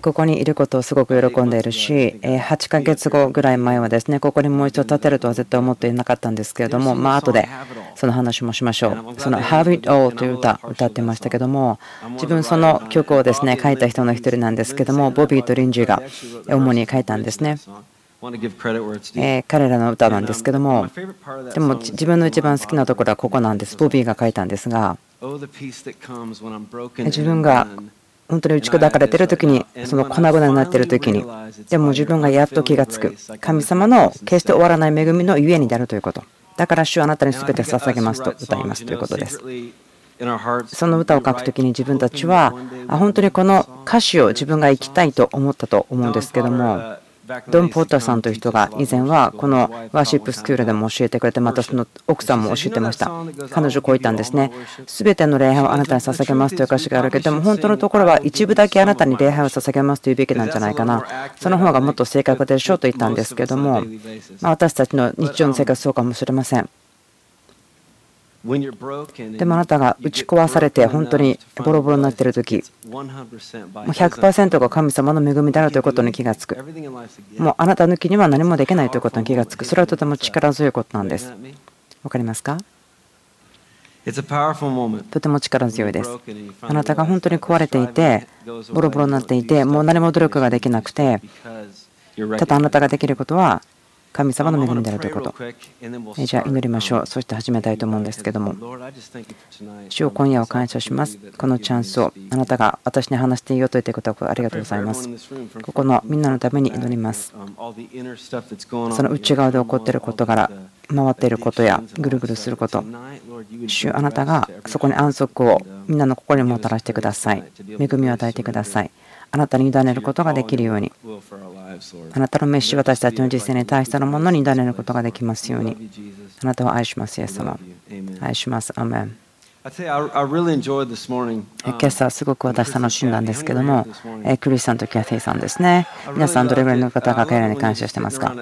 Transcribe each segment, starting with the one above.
ここにいることをすごく喜んでいるし、8ヶ月後ぐらい前はですね、ここにもう一度立てるとは絶対思っていなかったんですけれども、まあ後でその話もしましょう。その Have It All という歌、歌ってましたけども、自分その曲をですね、書いた人の一人なんですけども、ボビーとリンジーが主に書いたんですね。え彼らの歌なんですけども、でも自分の一番好きなところはここなんです。ボビーが書いたんですが、自分が本当に打ち砕かれている時にその粉々になっている時にでも自分がやっと気がつく。神様の決して終わらない恵みのゆえにであるということ。だから主はあなたに全て捧げますと歌いますということです。その歌を書く時に自分たちは本当にこの歌詞を自分が生きたいと思ったと思うんですけどもドン・ポッターさんという人が以前はこのワーシップスクールでも教えてくれてまたその奥さんも教えてました。彼女こう言ったんですね。全ての礼拝をあなたに捧げますという歌詞があるけども本当のところは一部だけあなたに礼拝を捧げますというべきなんじゃないかな。その方がもっと正確でしょうと言ったんですけども私たちの日常の生活そうかもしれません。でもあなたが打ち壊されて本当にボロボロになっている時100%が神様の恵みであるということに気がつく。もうあなた抜きには何もできないということに気がつく。それはとても力強いことなんです。わかりますか？とても力強いです。あなたが本当に壊れていてボロボロになっていてもう何も努力ができなくてただあなたができることは神様の恵みであるということ。じゃあ祈りましょう。そして始めたいと思うんですけども。主を今夜を感謝します。このチャンスをあなたが私に話していいよと言ってくれたありがとうございます。ここのみんなのために祈ります。その内側で起こっていることから回っていることやぐるぐるすること。主あなたがそこに安息をみんなの心にもたらしてください。恵みを与えてください。あなたに委ねることができるようにあなたの召し私たちの実践に対してのものに委ねることができますように。あなたを愛しますイエス様。愛します。アメン。今朝すごく私楽しんだんですけども、クリスさんとキャティさんですね。皆さんどれぐらいの方が彼らに感謝してますか？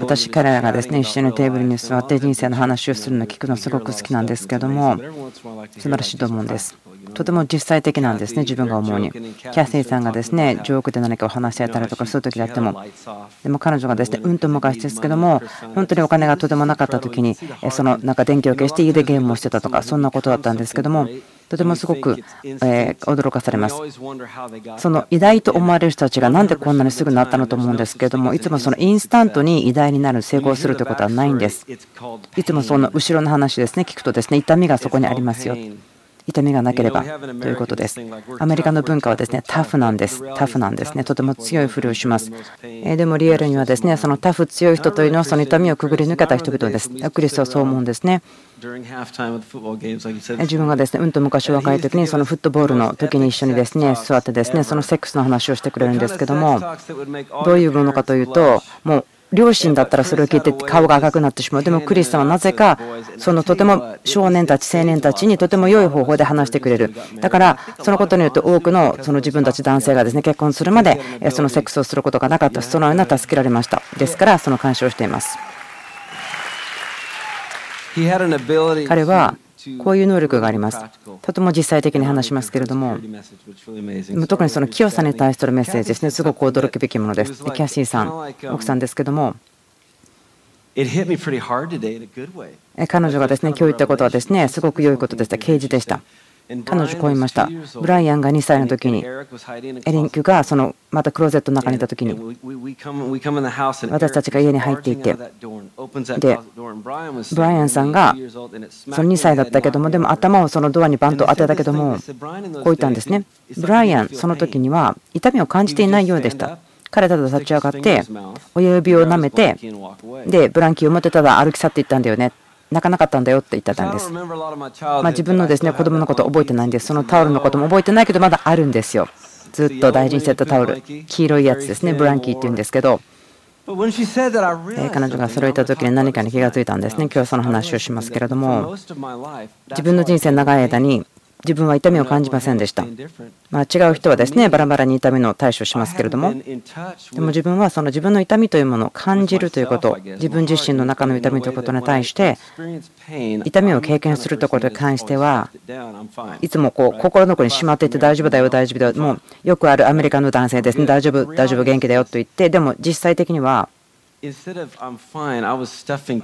私、彼らがですね、一緒にテーブルに座って人生の話をするのを聞くのすごく好きなんですけども、素晴らしいと思うんです。とても実際的なんですね、自分が思うに。キャシーさんがですね、ジョークで何かを話していたりとかする時であっても、でも彼女がですね、うんと昔ですけども、本当にお金がとてもなかった時に、そのなんか電気を消して家でゲームをしてたとか、そんなことだったんですけども、とてもすごく、驚かされます。その偉大と思われる人たちがなんでこんなにすぐなったのと思うんですけども、いつもそのインスタントに偉大になる、成功するということはないんです。いつもその後ろの話ですね、聞くとですね、痛みがそこにありますよ。痛みがなければということです。アメリカの文化はですねタフなんです。タフなんですね。とても強いふりをします。でもリアルにはですねそのタフ強い人というのはその痛みをくぐり抜けた人々です。クリスはそう思うんですね。自分がですねうんと昔若い時にそのフットボールの時に一緒にですね座ってですねそのセックスの話をしてくれるんですけどもどういうものかというともう両親だったらそれを聞いて顔が赤くなってしまう。でもクリスさんはなぜかそのとても少年たち、青年たちにとても良い方法で話してくれる。だからそのことによって多くのその自分たち男性がですね結婚するまでそのセックスをすることがなかった。そのような助けられました。ですからその感謝をしています。彼はこういう能力があります。とても実際的に話しますけれども、特にその清さに対するメッセージですね、すごく驚くべきものです。キャシーさん、奥さんですけども、彼女がですね今日言ったことはですねすごく良いことでした、啓示でした。彼女こう言いました。ブライアンが2歳の時に、エリンクがそのまたクローゼットの中にいた時に、私たちが家に入っていて、で、ブライアンさんがその2歳だったけども、でも頭をそのドアにバンと当てたけども、こう言ったんですね。ブライアン、その時には痛みを感じていないようでした。彼ただ立ち上がって、親指を舐めて、で、ブランキーを持ってただ歩き去っていったんだよね。泣かなかったんだよって言ってたんです。まあ、自分のですね子供のこと覚えてないんです。そのタオルのことも覚えてないけどまだあるんですよ。ずっと大事にしてたタオル、黄色いやつですね、ブランキーっていうんですけど、彼女がそれを言った時に何かに気がついたんですね。今日はその話をしますけれども、自分の人生長い間に自分は痛みを感じませんでした。まあ、違う人はですねバラバラに痛みの対処しますけれどもでも自分はその自分の痛みというものを感じるということ自分自身の中の痛みということに対して痛みを経験するとことに関してはいつもこう心の奥にしまっていて大丈夫だよ大丈夫だよもうよくあるアメリカの男性ですね大丈夫大丈夫元気だよと言ってでも実際的には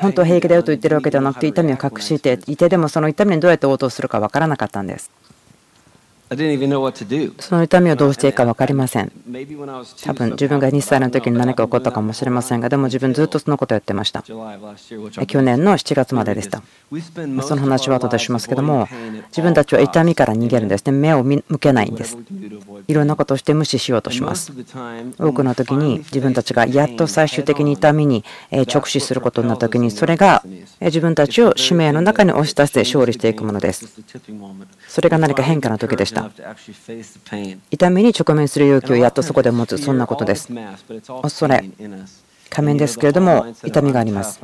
本当は平気だよと言ってるわけではなくて痛みを隠していてでもその痛みにどうやって応答するか分からなかったんです。その痛みをどうしていいか分かりません。多分自分が2歳の時に何か起こったかもしれませんが、でも自分ずっとそのことをやってました。去年の7月まででした。その話は後でしますけども、自分たちは痛みから逃げるんですね。目を向けないんです。いろんなことをして無視しようとします。多くの時に自分たちがやっと最終的に痛みに直視することになった時に、それが自分たちを使命の中に押し出して勝利していくものです。それが何か変化の時でした。痛みに直面する勇気をやっとそこで持つそんなことです。恐れ仮面ですけれども痛みがあります。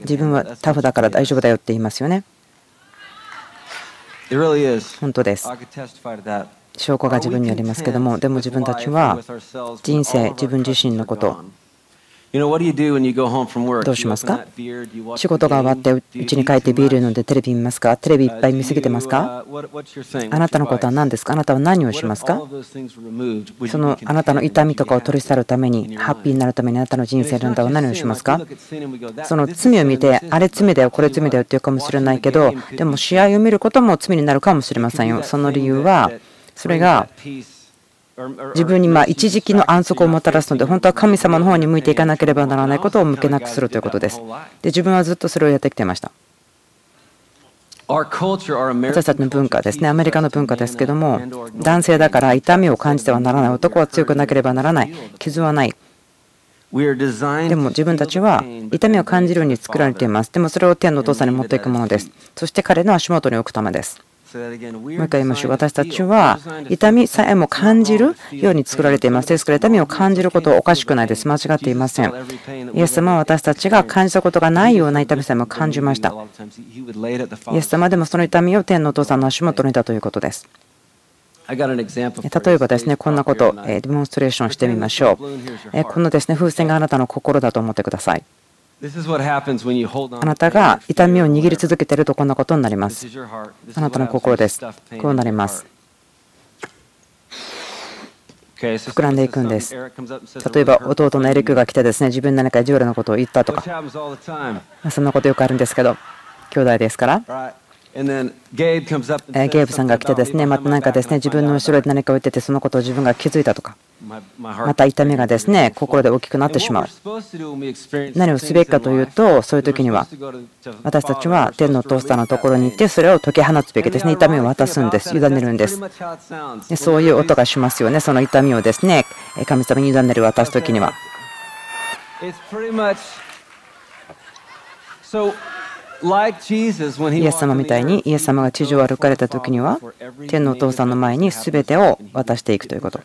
自分はタフだから大丈夫だよって言いますよね。本当です。証拠が自分にありますけどもでも自分たちは人生自分自身のことどうしますか？仕事が終わって家に帰ってビール飲んでテレビ見ますか？テレビいっぱい見すぎてますか？あなたのことは何ですか？あなたは何をしますか？そのあなたの痛みとかを取り去るためにハッピーになるためにあなたの人生なたは何をしますか？その罪を見てあれ罪だよこれ罪だよって言うかもしれないけどでも試合を見ることも罪になるかもしれませんよ。その理由はそれが自分にま一時期の安息をもたらすので、本当は神様の方に向いていかなければならないことを向けなくするということです。で自分はずっとそれをやってきてました。私たちの文化ですね、アメリカの文化ですけども、男性だから痛みを感じてはならない、男は強くなければならない、傷はない。でも自分たちは痛みを感じるように作られています。でもそれを天のお父さんに持っていくものです。そして彼の足元に置くためです。もう一回言いましょう。私たちは痛みさえも感じるように作られています。ですから痛みを感じることはおかしくないです。間違っていません。イエス様は私たちが感じたことがないような痛みさえも感じました。イエス様でもその痛みを天のお父さんの足元にいたということです。例えばですね、こんなことをデモンストレーションしてみましょう。このですね、風船があなたの心だと思ってください。あなたが痛みを握り続けているとこんなことになります。あなたの心です。こうなります。膨らんでいくんです。例えば弟のエリックが来てですね自分何かジュールのことを言ったとかそんなことよくあるんですけど兄弟ですからゲーブさんが来てですねまた何かですね自分の後ろで何かを言っててそのことを自分が気づいたとかまた痛みがですね心で大きくなってしまう。何をすべきかというとそういう時には私たちは天のお父さんのところに行ってそれを解き放つべきですね。痛みを渡すんです。委ねるんですそういう音がしますよね。その痛みをですね神様に委ねる渡す時には。イエス様みたいにイエス様が地上を歩かれた時には天のお父さんの前に全てを渡していくということ。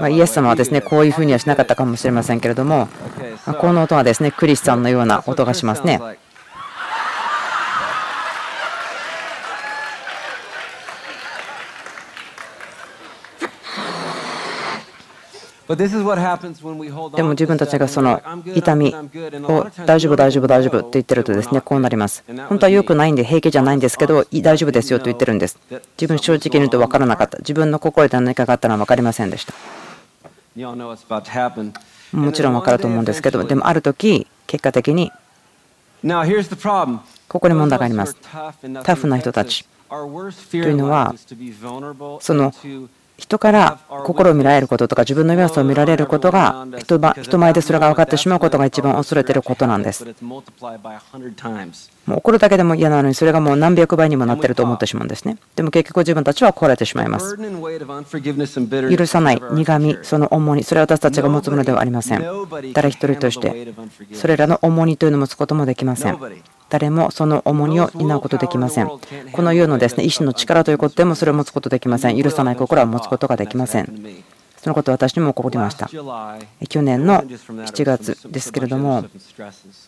まイエス様はですねこういうふうにはしなかったかもしれませんけれどもこの音はですねクリスチャンのような音がしますね。でも自分たちがその痛みを大丈夫、大丈夫、大丈夫って言ってるとですねこうなります。本当は良くないんで平気じゃないんですけど大丈夫ですよと言ってるんです。自分正直に言うと分からなかった。自分の心で何かがあったのは分かりませんでした。もちろん分かると思うんですけどでもある時結果的にここに問題があります。タフな人たちというのはその人から心を見られることとか自分の弱さを見られることが人前でそれが分かってしまうことが一番恐れていることなんです。もう怒るだけでも嫌なのにそれがもう何百倍にもなっていると思ってしまうんですね。でも結局自分たちは壊れてしまいます。許さない、苦み、その重荷、それは私たちが持つものではありません。誰一人としてそれらの重荷というのを持つこともできません。誰もその重荷を担うことできません。この世のですね意志の力ということでもそれを持つことできません。許さない心は持つことができません。そのこと私にも起こりました去年の7月ですけれども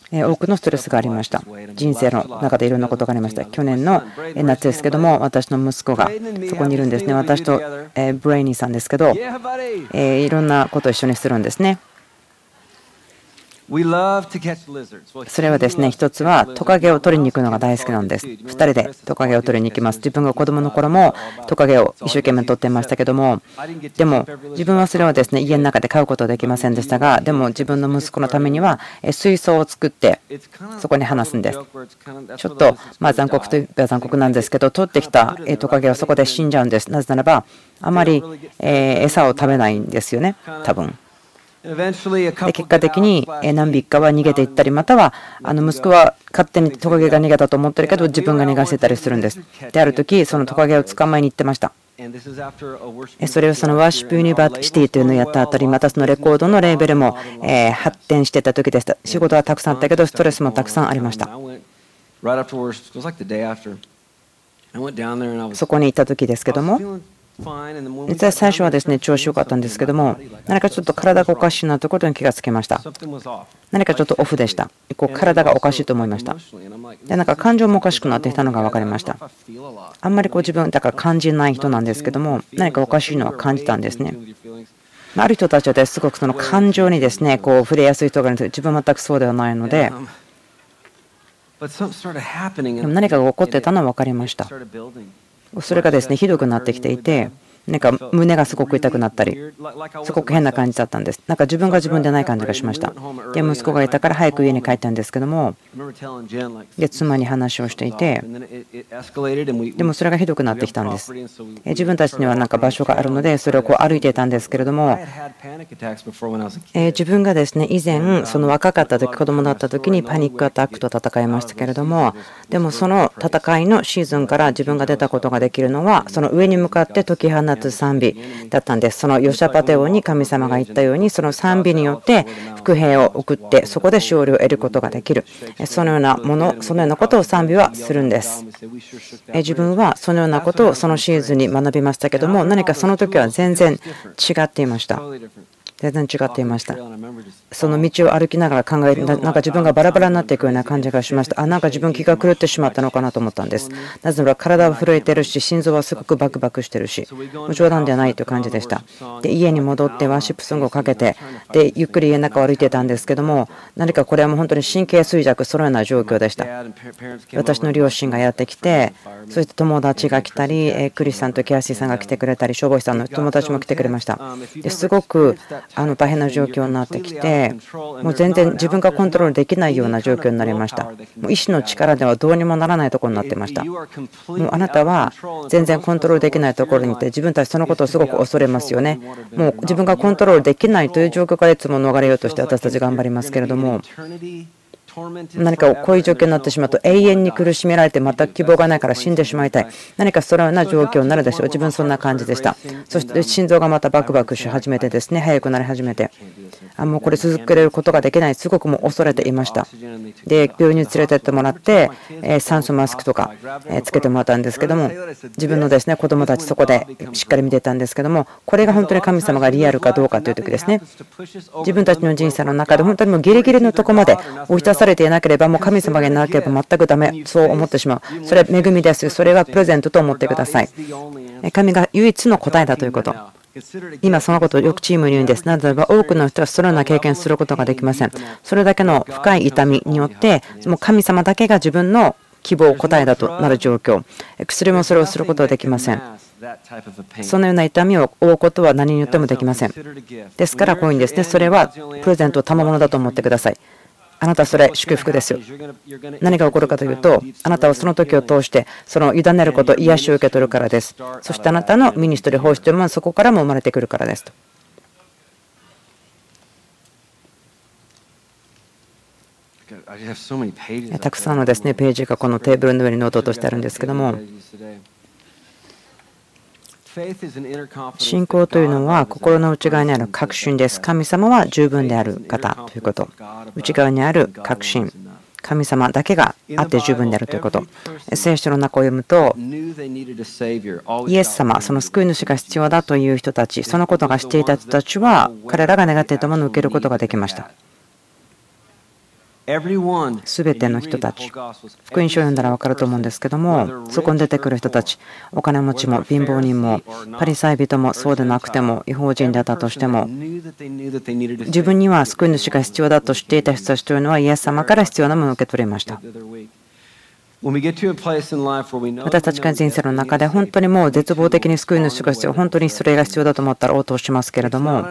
多くのストレスがありました人生の中でいろんなことがありました去年の夏ですけども私の息子がそこにいるんですね私とブレイニーさんですけどいろんなことを一緒にするんですねそれはですね、一つはトカゲを取りに行くのが大好きなんです。2人でトカゲを取りに行きます。自分が子供の頃もトカゲを一生懸命取ってましたけども、でも自分はそれはですね、家の中で飼うことはできませんでしたが、でも自分の息子のためには水槽を作ってそこに放すんです。ちょっとまあ残酷といえば残酷なんですけど、取ってきたトカゲはそこで死んじゃうんです。なぜならば、あまり餌を食べないんですよね、多分。で結果的に何匹かは逃げていったりまたはあの息子は勝手にトカゲが逃げたと思ってるけど自分が逃がせたりするんです。である時そのトカゲを捕まえに行ってました。それをそのワーシップユニバーシティというのをやったあたりまたそのレコードのレーベルも発展してた時でした。仕事はたくさんあったけどストレスもたくさんありました。そこに行った時ですけども実は最初はですね調子良かったんですけども何かちょっと体がおかしいなということに気がつきました。何かちょっとオフでしたこう体がおかしいと思いましたでなんか感情もおかしくなってきたのが分かりました。あんまりこう自分だから感じない人なんですけども何かおかしいのは感じたんですね。ある人たちはすごくその感情にですねこう触れやすい人がいるんです。自分は全くそうではないので。でも何かが起こってたのは分かりましたそれがですねひどくなってきていてなんか胸がすごく痛くなったりすごく変な感じだったんです。なんか自分が自分でない感じがしました。で息子がいたから早く家に帰ったんですけどもで妻に話をしていてでもそれがひどくなってきたんです。自分たちにはなんか場所があるのでそれをこう歩いていたんですけれども自分がですね以前その若かった時子供だった時にパニックアタックと戦いましたけれどもでもその戦いのシーズンから自分が出たことができるのはその上に向かって解き放つ賛美だったんです。そのヨシャパテ王に神様が言ったように、その賛美によって伏兵を送って、そこで勝利を得ることができる。そのようなもの、そのようなことを賛美はするんです。自分はそのようなことをそのシーズンに学びましたけども、何かその時は全然違っていました。全然違っていました。その道を歩きながら考え、なんか自分がバラバラになっていくような感じがしました。あ、なんか自分気が狂ってしまったのかなと思ったんです。なぜなら体は震えてるし、心臓はすごくバクバクしてるし、冗談ではないという感じでした。で、家に戻ってワーシップソングをかけて、で、ゆっくり家の中を歩いてたんですけども、何かこれはもう本当に神経衰弱、そのような状況でした。私の両親がやってきて、そして友達が来たり、クリスさんとキャシーさんが来てくれたり、消防士さんの友達も来てくれました。ですごくあの大変な状況になってきて、もう全然自分がコントロールできないような状況になりました。もう意志の力ではどうにもならないところになってました。もうあなたは全然コントロールできないところにいて、自分たちそのことをすごく恐れますよね。もう自分がコントロールできないという状況からいつも逃れようとして私たち頑張りますけれども。何かこういう状況になってしまうと永遠に苦しめられて全く希望がないから死んでしまいたい。何かそのような状況になるでしょう。自分そんな感じでした。そして心臓がまたバクバクし始めてですね。速くなり始めて。あもうこれ続けることができない。すごくもう恐れていました。で病院に連れてってもらって酸素マスクとかつけてもらったんですけども自分のですね子供たちそこでしっかり見てたんですけどもこれが本当に神様がリアルかどうかという時ですね。自分たちの人生の中で本当にもうギリギリのとこまで押し出されれていなければもう神様がいなければ全くダメそう思ってしまうそれは恵みですそれはプレゼントと思ってください神が唯一の答えだということ今そのことをよくチームに言うんです。なぜならば多くの人はそのような経験することができません。それだけの深い痛みによって、もう神様だけが自分の希望、答えだとなる状況。薬もそれをすることはできません。そのような痛みを負うことは何によってもできません。ですから、こういうんですね。それはプレゼントを、賜物だと思ってください。あなたはそれ祝福ですよ。何が起こるかというと、あなたはその時を通して、その委ねること、癒しを受け取るからです。そしてあなたのミニストリー奉仕というものはそこからも生まれてくるからですと。たくさんのですねページがこのテーブルの上にノートとしてあるんですけども、信仰というのは心の内側にある確信です。神様は十分である方ということ。内側にある確信。神様だけがあって十分であるということ。聖書の中を読むと、イエス様、その救い主が必要だという人たち、そのことがしていた人たちは、彼らが願っていたものを受けることができました。すべての人たち、福音書を読んだら分かると思うんですけども、そこに出てくる人たち、お金持ちも貧乏人も、パリサイ人もそうでなくても、違法人であったとしても、自分には救い主が必要だと知っていた人たちというのは、イエス様から必要なものを受け取りました。私たちが人生の中で本当にもう絶望的に救い主が必要、本当にそれが必要だと思ったら応答しますけれども、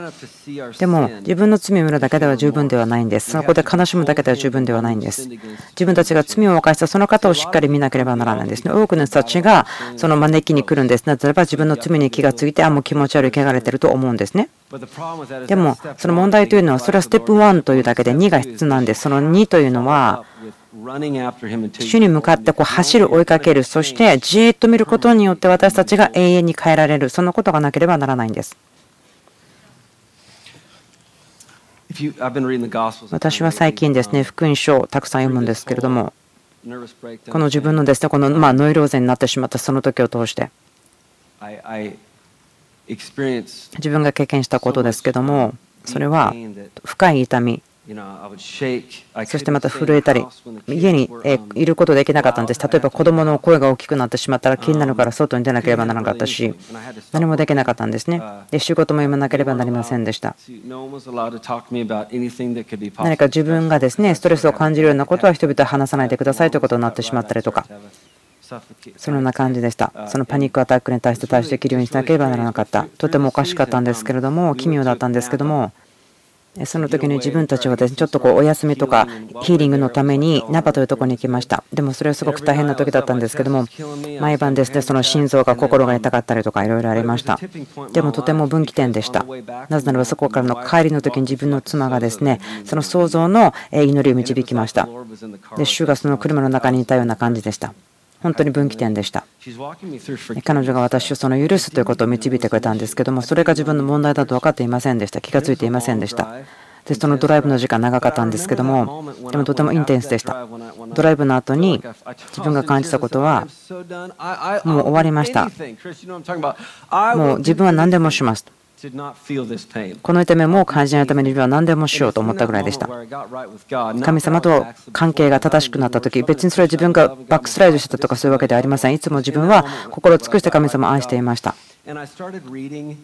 でも自分の罪を見るだけでは十分ではないんです。そこで悲しむだけでは十分ではないんです。自分たちが罪を犯したその方をしっかり見なければならないんですね。多くの人たちがその招きに来るんです。なぜならば自分の罪に気がついて、あ、もう気持ち悪い、汚れてると思うんですね。でも、その問題というのは、それはステップ1というだけで2が必要なんです。その2というのは、主に向かってこう走る、追いかける、そしてじーっと見ることによって私たちが永遠に変えられる、そのことがなければならないんです。私は最近ですね、福音書をたくさん読むんですけれども、この自分のですね、このまノイローゼになってしまったその時を通して、自分が経験したことですけども、それは深い痛み、そしてまた震えたり、家にいることできなかったんです。例えば子供の声が大きくなってしまったら気になるから外に出なければならなかったし、何もできなかったんですね。で、仕事も読まなければなりませんでした。何か自分がですね、ストレスを感じるようなことは人々は話さないでくださいということになってしまったりとか。そのような感じでした。そのパニックアタックに対して対処できるようにしなければならなかった。とてもおかしかったんですけれども、奇妙だったんですけども、その時に自分たちはですねちょっとこうお休みとかヒーリングのためにナパというところに行きました。でもそれはすごく大変な時だったんですけども、毎晩ですねその心臓が心が痛かったりとかいろいろありました。でもとても分岐点でした。なぜならばそこからの帰りの時に自分の妻がですねその想像の祈りを導きました。で主がその車の中にいたような感じでした。本当に分岐点でした。彼女が私をその許すということを導いてくれたんですけども、それが自分の問題だと分かっていませんでした。気がついていませんでした。でそのドライブの時間長かったんですけども、でもとてもインテンスでした。ドライブの後に自分が感じたことは、もう終わりました。もう自分は何でもします。この痛みも感じないためには何でもしようと思ったぐらいでした。神様と関係が正しくなった時、別にそれは自分がバックスライドしてたとかそういうわけではありません。いつも自分は心を尽くして神様を愛していました。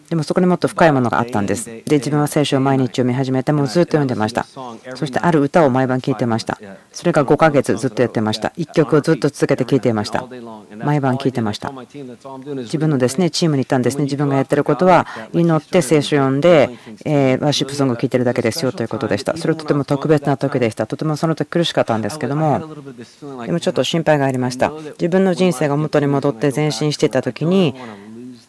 でもそこにもっと深いものがあったんです。で、自分は聖書を毎日読み始めて、もうずっと読んでました。そしてある歌を毎晩聴いてました。それが5ヶ月ずっとやってました。1曲をずっと続けて聴いていました。毎晩聴いてました。自分のですねチームに行ったんですね。自分がやってることは、祈って聖書を読んで、えワーシップソングを聴いてるだけですよということでした。それはとても特別な時でした。とてもその時苦しかったんですけども、でもちょっと心配がありました。自分の人生が元に戻って前進していた時に、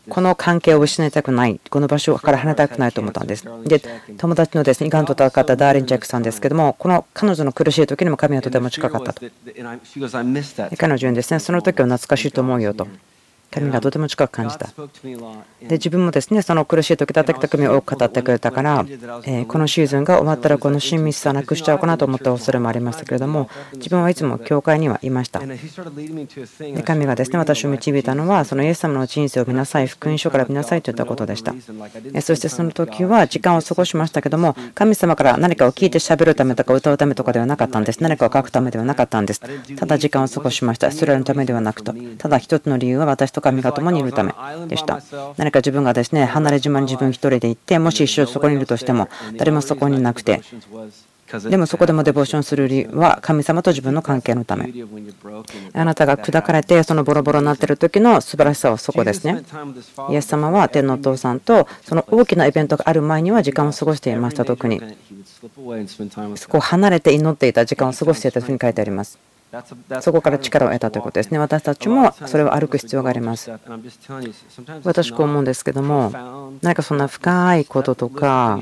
この関係を失いたくない、この場所から離れたくないと思ったんです。で、友達のですね、がんと戦ったダーリン・ジャックさんですけども、この彼女の苦しい時にも神はとても近かったと。彼女にですね、その時は懐かしいと思うよと。神がとても近く感じた。で自分もですねその苦しい時だった時神を語ってくれたから、えこのシーズンが終わったらこの親密さなくしちゃうかなと思った恐れもありましたけれども自分はいつも教会にはいました。で神がですね私を導いたのはそのイエス様の人生を見なさい福音書から見なさいといったことでした。そしてその時は時間を過ごしましたけども神様から何かを聞いてしゃべるためとか歌うためとかではなかったんです。何かを書くためではなかったんです。ただ時間を過ごしました。それのためではなくとただ一つの理由は私と神が共にいるためでした。何か自分がですね離れ島に自分一人で行って、もし一生そこにいるとしても、誰もそこになくて、でもそこでもデボーションする理由は神様と自分の関係のため。あなたが砕かれてそのボロボロになってる時の素晴らしさはそこですね。イエス様は天のお父さんとその大きなイベントがある前には時間を過ごしていました特に。そこを離れて祈っていた時間を過ごしていたというふうに書いてあります。そこから力を得たということですね。私たちもそれを歩く必要があります。私こう思うんですけども、何かそんな深いこととか、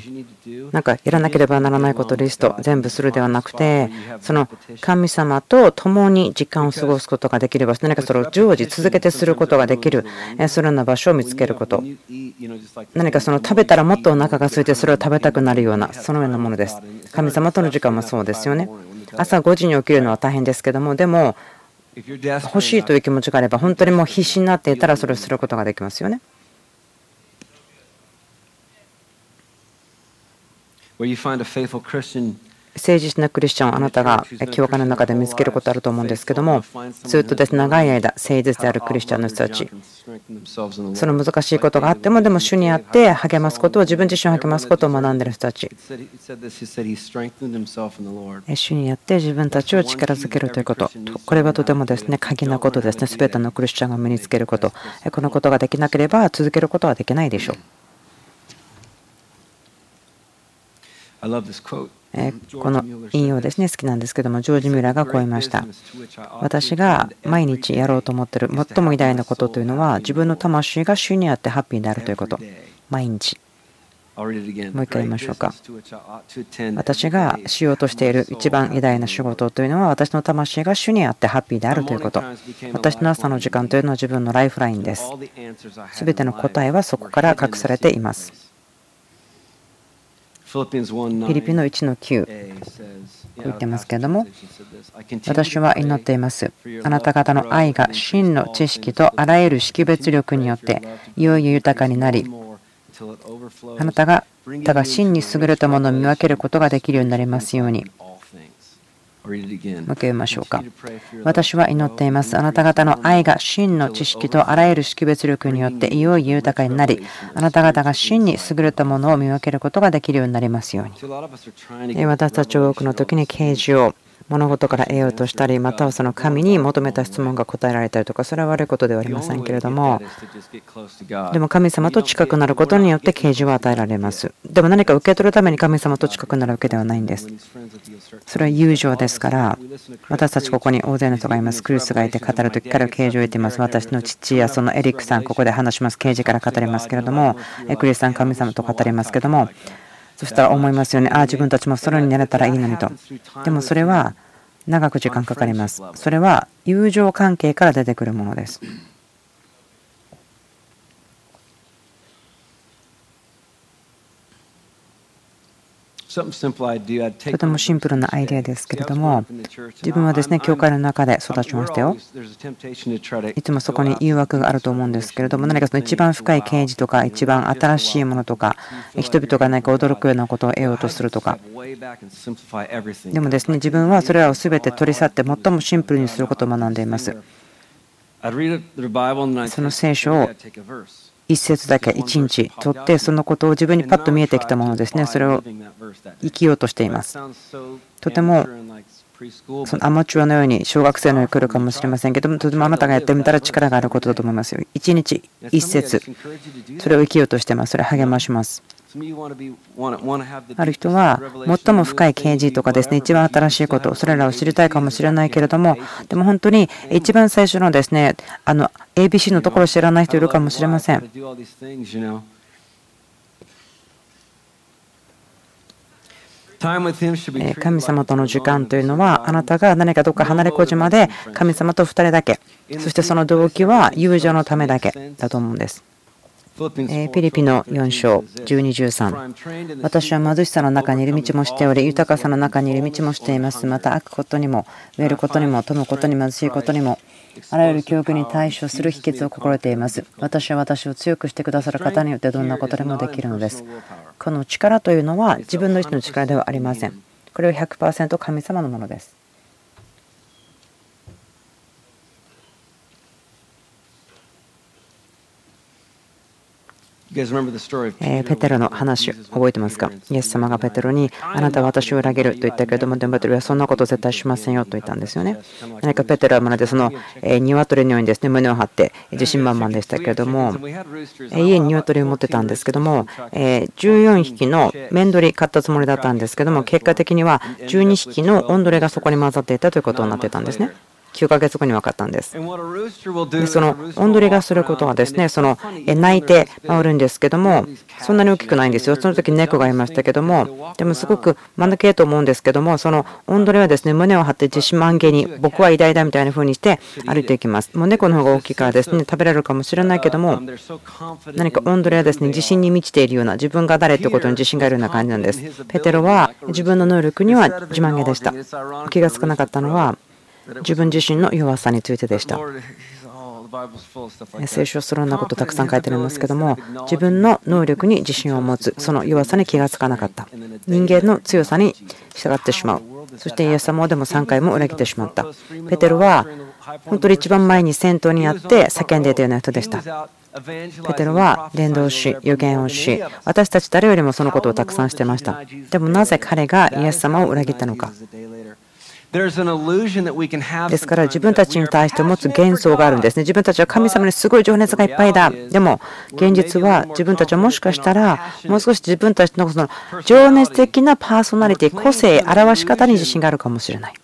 なんかやらなければならないことリスト全部するではなくて、その神様と共に時間を過ごすことができる場所、何かそれを常時続けてすることができる、そのような場所を見つけること。何かその食べたらもっとお腹が空いてそれを食べたくなるような、そのようなものです。神様との時間もそうですよね。朝5時に起きるのは大変ですけどもでも欲しいという気持ちがあれば本当にもう必死になっていたらそれをすることができますよね。誠実なクリスチャンをあなたが教会の中で見つけることあると思うんですけどもずっとです。長い間誠実であるクリスチャンの人たち。その難しいことがあってもでも主にあって励ますことを自分自身を励ますことを学んでる人たち。主にあって自分たちを力づけるということ。これはとてもですね鍵なことですね。全てのクリスチャンが身につけること。このことができなければ続けることはできないでしょう。この引用ですね好きなんですけどもジョージ・ミュラーがこう言いました。私が毎日やろうと思ってる最も偉大なことというのは自分の魂が主にあってハッピーであるということ。毎日。もう一回言いましょうか。私がしようとしている一番偉大な仕事というのは私の魂が主にあってハッピーであるということ。私の朝の時間というのは自分のライフラインです。全ての答えはそこから隠されています。リピンの1の9言ってますけれども私は祈っています。あなた方の愛が真の知識とあらゆる識別力によっていよいよ豊かになりあなたがが真に優れたものを見分けることができるようになりますようにもう一回読みましょうか。私は祈っています。あなた方の愛が真の知識とあらゆる識別力によっていよいよ豊かになり、あなた方が真に優れたものを見分けることができるようになりますように。私たちは多くの時に啓示を物事から得ようとしたりまたはその神に求めた質問が答えられたりとかそれは悪いことではありませんけれどもでも神様と近くなることによって啓示は与えられます。でも何か受け取るために神様と近くなるわけではないんです。それは友情ですから私たちここに大勢の人がいます。クリスがいて語る時から啓示を得ています。私の父やそのエリックさんここで話します。啓示から語りますけれどもクリスさん神様と語りますけどもそしたら思いますよね。ああ、自分たちもソロになれたらいいのにと。でもそれは長く時間かかります。それは友情関係から出てくるものです。とてもシンプルなアイデアですけれども、自分はですね、教会の中で育ちましたよ。いつもそこに誘惑があると思うんですけれども、何かその一番深い啓示とか、一番新しいものとか、人々が何か驚くようなことを得ようとするとか。でもですね、自分はそれらを全て取り去って、最もシンプルにすることを学んでいます。その聖書を一節だけ一日取ってそのことを自分にパッと見えてきたものですね。それを生きようとしています。とてもそのアマチュアのように小学生のように来るかもしれませんけどもとてもあなたがやってみたら力があることだと思いますよ。一日一節。それを生きようとしてます。それ励ましますある人は最も深い啓示とかですね一番新しいことそれらを知りたいかもしれないけれどもでも本当に一番最初のですねあの ABC のところを知らない人いるかもしれません。神様との時間というのはあなたが何かどっか離れ小島で神様と2人だけ。そしてその動機は友情のためだけだと思うんです。ピリピの4章1213私は貧しさの中にいる道もしており豊かさの中にいる道もしています。また開くことにも植えることにも富むことに貧しいことにもあらゆる教育に対処する秘訣を心得ています。私は私を強くしてくださる方によってどんなことでもできるのです。この力というのは自分の意思の力ではありません。これは100%神様のものです。ペテロの話、覚えてますか？イエス様がペテロに、あなたは私を裏切ると言ったけれども、でもペテロはそんなこと絶対しませんよと言ったんですよね。何かペテロはまるでその鶏のようにですね胸を張って自信満々でしたけれども、家に鶏を持ってたんですけども、14匹のメンドリ買ったつもりだったんですけども、結果的には12匹のオンドレがそこに混ざっていたということになってたんですね。9ヶ月後に分かったんです。でそのオンドリがすることはですね、その泣いて回るんですけども、そんなに大きくないんですよ。その時猫がいましたけども、でもすごく間抜けと思うんですけども、そのオンドリはですね、胸を張って自信満げに、僕は偉大だみたいな風にして歩いていきます。もう猫の方が大きいからですね、食べられるかもしれないけども、何かオンドリはですね、自信に満ちているような、自分が誰ということに自信がいるような感じなんです。ペテロは自分の能力には自慢げでした。気がつかなかったのは、自分自身の弱さについてでした。聖書そのようなことたくさん書いてありますけども自分の能力に自信を持つその弱さに気がつかなかった。人間の強さに従ってしまう。そしてイエス様をでも3回も裏切ってしまった。ペテロは本当に一番前に先頭にあって叫んでいたような人でした。ペテロは伝道し、予言をし、私たち誰よりもそのことをたくさんしてました。でもなぜ彼がイエス様を裏切ったのか。ですから自分たちに対して持つ幻想があるんですね。自分たちは神様にすごい情熱がいっぱいだ。でも現実は自分たちはもしかしたらもう少し自分たちのその情熱的なパーソナリティ、個性、表し方に自信があるかもしれない。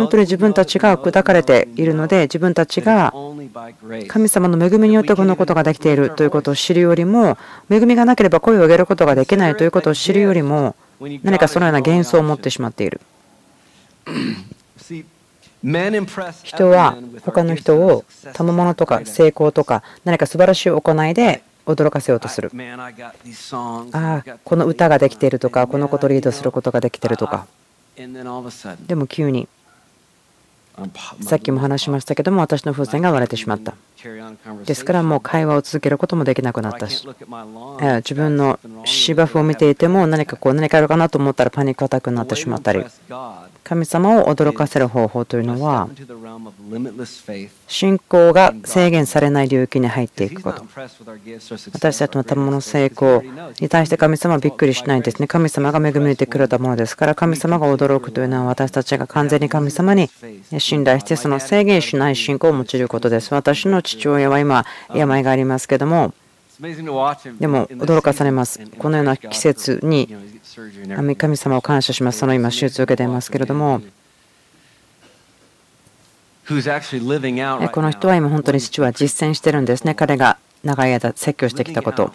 本当に自分たちが砕かれているので自分たちが神様の恵みによってこのことができているということを知るよりも恵みがなければ声を上げることができないということを知るよりも何かそのような幻想を持ってしまっている。人は他の人を賜物とか成功とか何か素晴らしい行いで驚かせようとする。ああ、この歌ができているとか、このことをリードすることができているとか。でも急にさっきも話しましたけども私の風船が割れてしまったですからもう会話を続けることもできなくなったし。自分の芝生を見ていても何かこう何かあるかなと思ったらパニックアタックになってしまったり。神様を驚かせる方法というのは信仰が制限されない領域に入っていくこと。私たちの賜物の成功に対して神様はびっくりしないんですね。神様が恵みてくれたものですから神様が驚くというのは私たちが完全に神様に信頼してその制限しない信仰を持ちることです。私の父親は今病がありますけどもでも驚かされます。このような季節に神様を感謝します。その今手術を受けていますけれども。この人は今本当に父は実践してるんですね。彼が長い間説教してきたこと。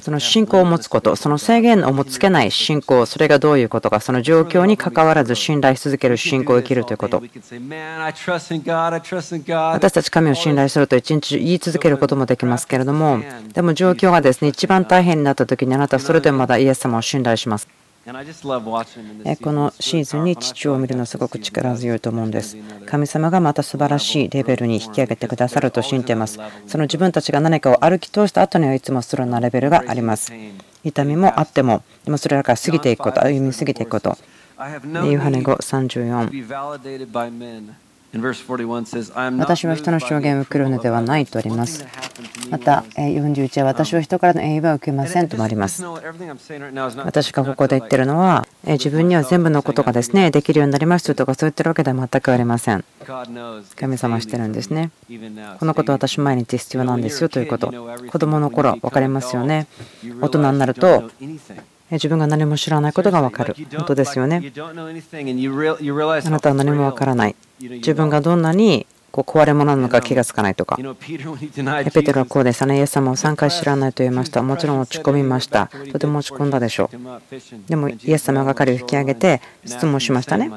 その信仰を持つこと。その制限をつけない信仰。それがどういうことか。その状況にかかわらず信頼し続ける信仰を生きるということ。私たち神を信頼すると一日中言い続けることもできますけれどもでも状況がですね一番大変になった時にあなたはそれでもまだイエス様を信頼しますこのシーズンに父を見るのすごく力強いと思うんです。神様がまた素晴らしいレベルに引き上げてくださると信じています。その自分たちが何かを歩き通した後にはいつもそのようなレベルがあります。痛みもあっても、でもそれらから過ぎていくこと、歩み過ぎていくこと。ユハネ語34私は人の証言を受けるのではないとあります。また、41は私は人からの栄誉は受けませんともあります。私がここで言ってるのは、自分には全部のことがですね、できるようになりましたとかそう言ってるわけでは全くありません。神様はしてるんですね。このこと私毎日必要なんですよということ。子供の頃分かりますよね。大人になると自分が何も知らないことが分かる。本当ですよね。あなたは何も分からない。自分がどんなにこう壊れ物なのか気がつかないとか。ペテロはこうですね。イエス様を3回知らないと言いました。もちろん落ち込みました。とても落ち込んだでしょう。でもイエス様が彼を引き上げて質問しましたね。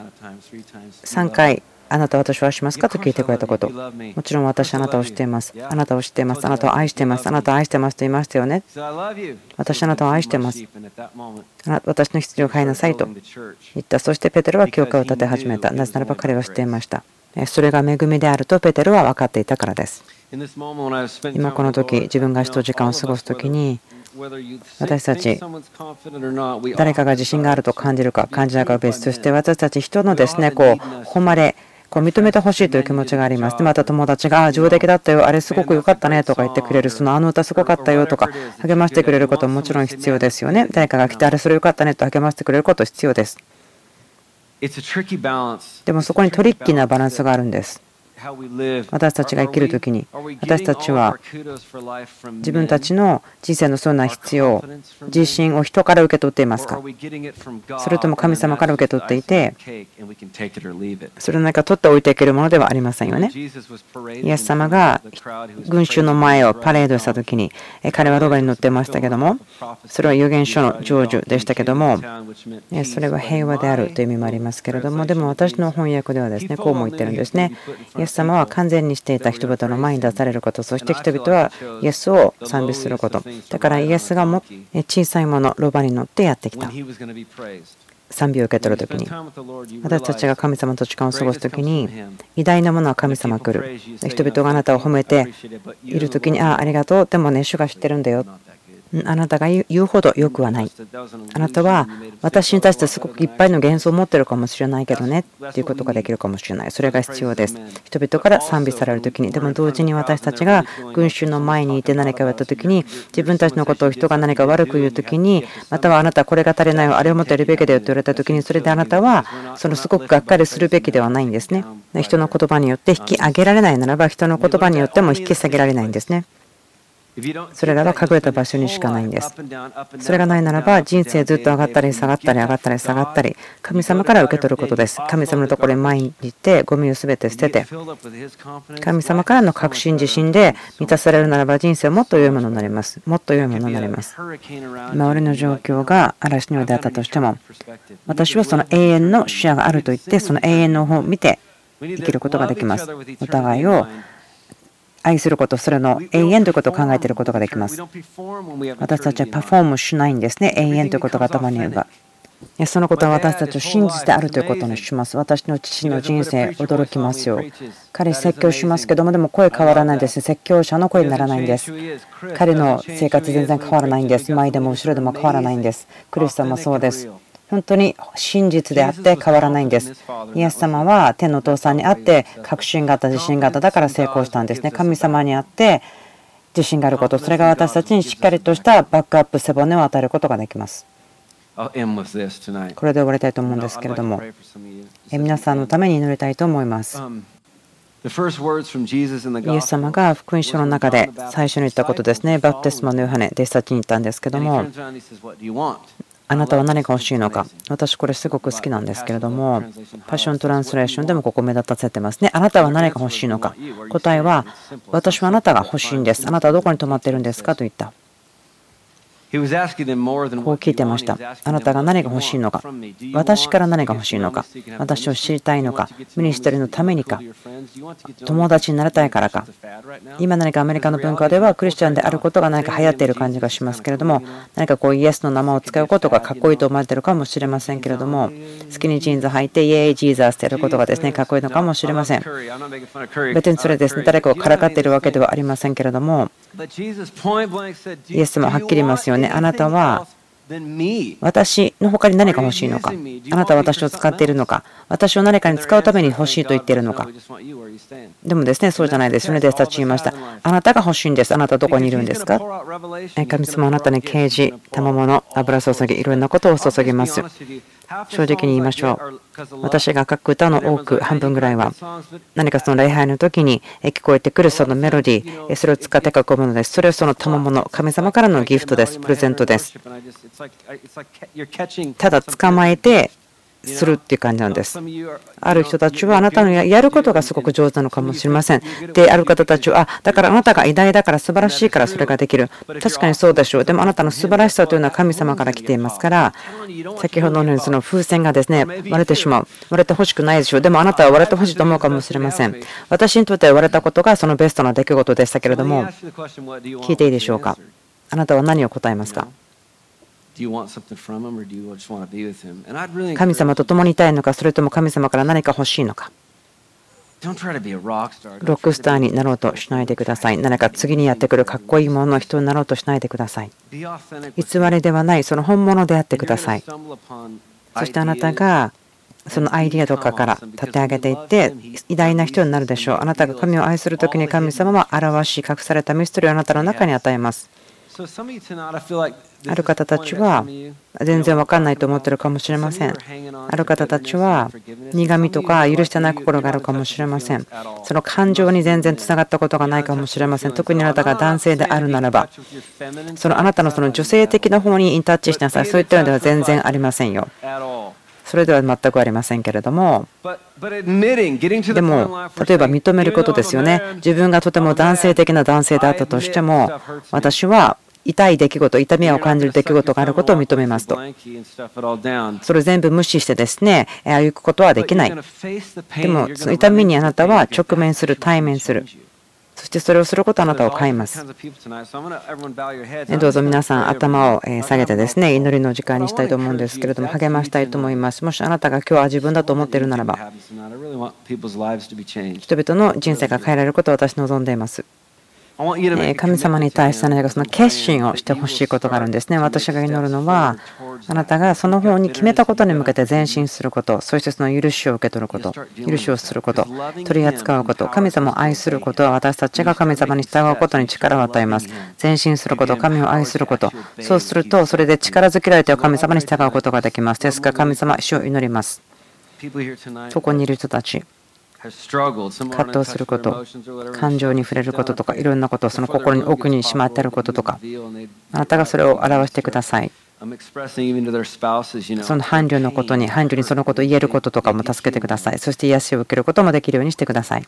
3回あなた私はしますかと聞いてくれたこと。もちろん私あなたを知っています。あなたを知っています。あなたを愛しています。あなたを愛していますと言いましたよね。私あなたを愛しています。私の羊を飼いなさいと言った。そしてペテロは教会を建て始めた。なぜならば彼は知っていました。それが恵みであるとペテロは分かっていたからです。今この時、自分が人時間を過ごす時に、私たち、誰かが自信があると感じるか感じないかは別として、私たち人のですね、こう、誉れ、こう認めてほしいという気持ちがあります。でまた友達が、上出来だったよ、あれすごく良かったねとか言ってくれる、そのあの歌すごかったよとか励ましてくれることももちろん必要ですよね。誰かが来て、あれそれ良かったねと励ましてくれること必要です。でもそこにトリッキーなバランスがあるんです。私たちが生きる時に私たちは自分たちの人生のそうな必要自信を人から受け取っていますか？それとも神様から受け取っていてそれを何か取っておいていけるものではありませんよね。イエス様が群衆の前をパレードした時に彼はロバに乗ってましたけどもそれは預言書の成就でしたけどもそれは平和であるという意味もありますけれどもでも私の翻訳ではですねこうも言ってるんですね様は完全にしていた人々の前に出されること、そして人々はイエスを賛美すること。だからイエスがも小さいもの、ロバに乗ってやってきた。賛美を受け取るときに、私たちが神様と時間を過ごすときに、偉大なものは神様来る。人々があなたを褒めているときに、ああ、ありがとう、でもね、主が知ってるんだよ。あなたが言うほど良くはない。あなたは私に対してすごくいっぱいの幻想を持ってるかもしれないけどねっていうことができるかもしれない。それが必要です。人々から賛美される時に、でも同時に私たちが群衆の前にいて何か言われた時に、自分たちのことを人が何か悪く言う時に、またはあなたこれが足りないよ、あれをもっとやるべきだよと言われた時に、それであなたはそのすごくがっかりするべきではないんですね。人の言葉によって引き上げられないならば、人の言葉によっても引き下げられないんですね。それらは隠れた場所にしかないんです。それがないならば人生ずっと上がったり下がったり上がったり下がったり神様から受け取ることです。神様のところに前に行ってゴミを全て捨てて神様からの確信自信で満たされるならば人生はもっと良いものになります。もっと良いものになります。周りの状況が嵐のようであったとしても私はその永遠の視野があると言ってその永遠の方を見て生きることができます。お互いを愛すること、それの永遠ということを考えていることができます。私たちはパフォームしないんですね、永遠ということが頭に言えば。そのことは私たちを真実であるということにします。私の父の人生、驚きますよ。彼、説教しますけども、でも声変わらないんです。説教者の声にならないんです。彼の生活全然変わらないんです。前でも後ろでも変わらないんです。クリスさんもそうです。本当に真実であって変わらないんです。イエス様は天のお父さんにあって確信があった自信があっただから成功したんですね。神様にあって自信があること、それが私たちにしっかりとしたバックアップ背骨を与えることができます。これで終わりたいと思うんですけれども、皆さんのために祈りたいと思います。イエス様が福音書の中で最初に言ったことですね、バプテスマのヨハネ、弟子たちに言ったんですけども、あなたは何が欲しいのか。私これすごく好きなんですけれども、パッショントランスレーションでもここ目立たせてますね。あなたは何が欲しいのか。答えは、私はあなたが欲しいんです。あなたはどこに泊まってるんですかと言った。こう聞いてました。あなたが何が欲しいのか、私から何が欲しいのか、私を知りたいのか、ミニストリーのためにか、友達になりたいからか？今何かアメリカの文化ではクリスチャンであることが何か流行っている感じがしますけれども、何かこうイエスの名前を使うことがかっこいいと思われているかもしれませんけれども、スキニージーンズ履いてイエーイジーザースってやることがですね、かっこいいのかもしれません。別にそれですね、誰かをからかっているわけではありませんけれども、イエス様はっきり言いますよね。ねあなたは私の他に何か欲しいのか？あなたは私を使っているのか？私を何かに使うために欲しいと言っているのか？でもですねそうじゃないです。よね弟子たち言いました。あなたが欲しいんです。あなたはどこにいるんですか？神様あなたに啓示賜物油注ぎいろんなことを注ぎます。正直に言いましょう。私が書く歌の多く、半分ぐらいは、何かその礼拝の時に聞こえてくるそのメロディー、それを使って書くものです。それはその賜物、神様からのギフトです。プレゼントです。ただ捕まえてするっていう感じなんです。ある人たちはあなたのやることがすごく上手なのかもしれません。で、ある方たちは、あ、だからあなたが偉大だから素晴らしいからそれができる。確かにそうでしょう。でもあなたの素晴らしさというのは神様から来ていますから、先ほどのようにその風船がですね、割れてしまう。割れてほしくないでしょう。でもあなたは割れてほしいと思うかもしれません。私にとっては割れたことがそのベストな出来事でしたけれども、聞いていいでしょうか？あなたは何を答えますか？神様と共にいたいのか、それとも神様から何か欲しいのか。ロックスターになろうとしないでください。何か次にやってくるかっこいいものの人になろうとしないでください。偽りではない、その本物であってください。そしてあなたがそのアイディアとかから立て上げていって偉大な人になるでしょう。あなたが神を愛する時に神様は表し隠されたミステリーをあなたの中に与えます。ある方たちは全然わかんないと思ってるかもしれません。ある方たちは苦みとか許してない心があるかもしれません。その感情に全然つながったことがないかもしれません。特にあなたが男性であるならば、そのあなたのその女性的な方にインタッチしなさい。そういったのでは全然ありませんよ。それでは全くありませんけれども、でも、例えば認めることですよね。自分がとても男性的な男性であったとしても、私は痛い出来事、痛みを感じる出来事があることを認めますと。それを全部無視してですね、歩くことはできない。でも、その痛みにあなたは直面する、対面する。そしてそれをすることあなたを変えます。どうぞ皆さん頭を下げてですね祈りの時間にしたいと思うんですけれども励ましたいと思います。もしあなたが今日は自分だと思っているならば人々の人生が変えられることを私望んでいます。神様に対して何かその決心をしてほしいことがあるんですね。私が祈るのは、あなたがその方に決めたことに向けて前進すること、そしてその許しを受け取ること、許しをすること、取り扱うこと、神様を愛することは私たちが神様に従うことに力を与えます。前進すること、神を愛すること、そうすると、それで力づけられて神様に従うことができます。ですから、神様、主を祈ります。そこにいる人たち。葛藤すること、感情に触れることとか、いろんなこと、その心に奥にしまっていることとか、あなたがそれを表してください。その伴侶のことに、伴侶にそのことを言えることとかも助けてください。そして癒しを受けることもできるようにしてください。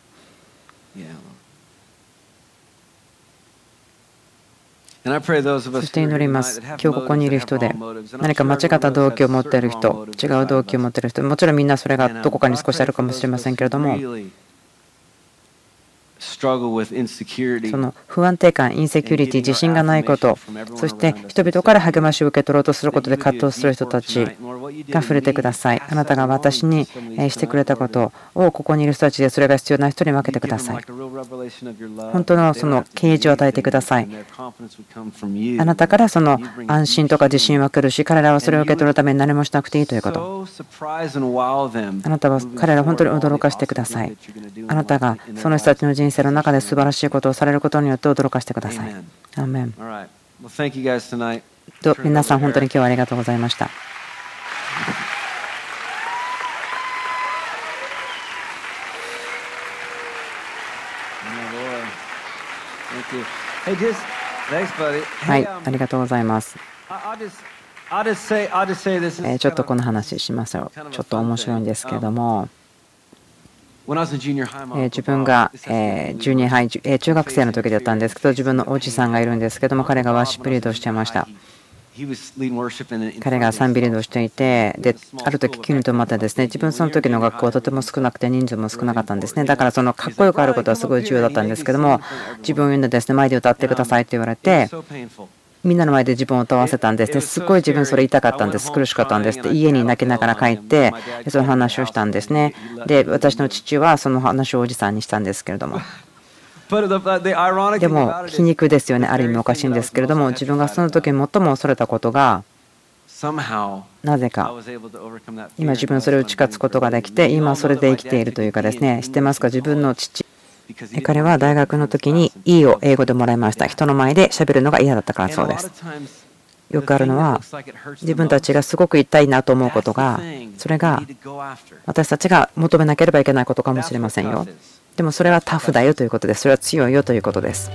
そして祈ります。今日ここにいる人で何か間違った動機を持っている人、違う動機を持っている人、もちろんみんなそれがどこかに少しあるかもしれませんけれども、その不安定感、インセキュリティ、自信がないこと、そして人々から励ましを受け取ろうとすることで葛藤する人たちが触れてください。あなたが私にしてくれたことをここにいる人たちでそれが必要な人に分けてください。本当のその啓示を与えてください。あなたからその安心とか自信は来るし、彼らはそれを受け取るために何もしなくていいということ。あなたは彼らを本当に驚かせてください。あなたがその人たちの人生の中で素晴らしいことをされることによって驚かせてください。アーメンと皆さん本当に今日はありがとうございました。はい、ありがとうございます。ちょっとこの話しますよ。ちょっと面白いんですけども。自分がジュニアハイ中学生の時だったんですけど自分のおじさんがいるんですけども彼がワーシップリードをしてました。彼が賛美リードをしていてである時急にとまたですね自分その時の学校はとても少なくて人数も少なかったんですね。だからそのかっこよくあることはすごい重要だったんですけども自分を言うんでですね前で歌ってくださいと言われてみんなの前で自分を歌わせたんですね。すごい自分それ痛かったんです。苦しかったんですって家に泣きながら帰ってその話をしたんですね。で私の父はその話をおじさんにしたんですけれども。でも皮肉ですよね。ある意味おかしいんですけれども自分がその時最も恐れたことがなぜか今自分それを打ち勝つことができて今それで生きているというかですね知ってますか？自分の父彼は大学の時に E を英語でもらいました。人の前で喋るのが嫌だったからそうです。よくあるのは自分たちがすごく痛いなと思うことがそれが私たちが求めなければいけないことかもしれませんよ。でもそれはタフだよということです。それは強いよということです。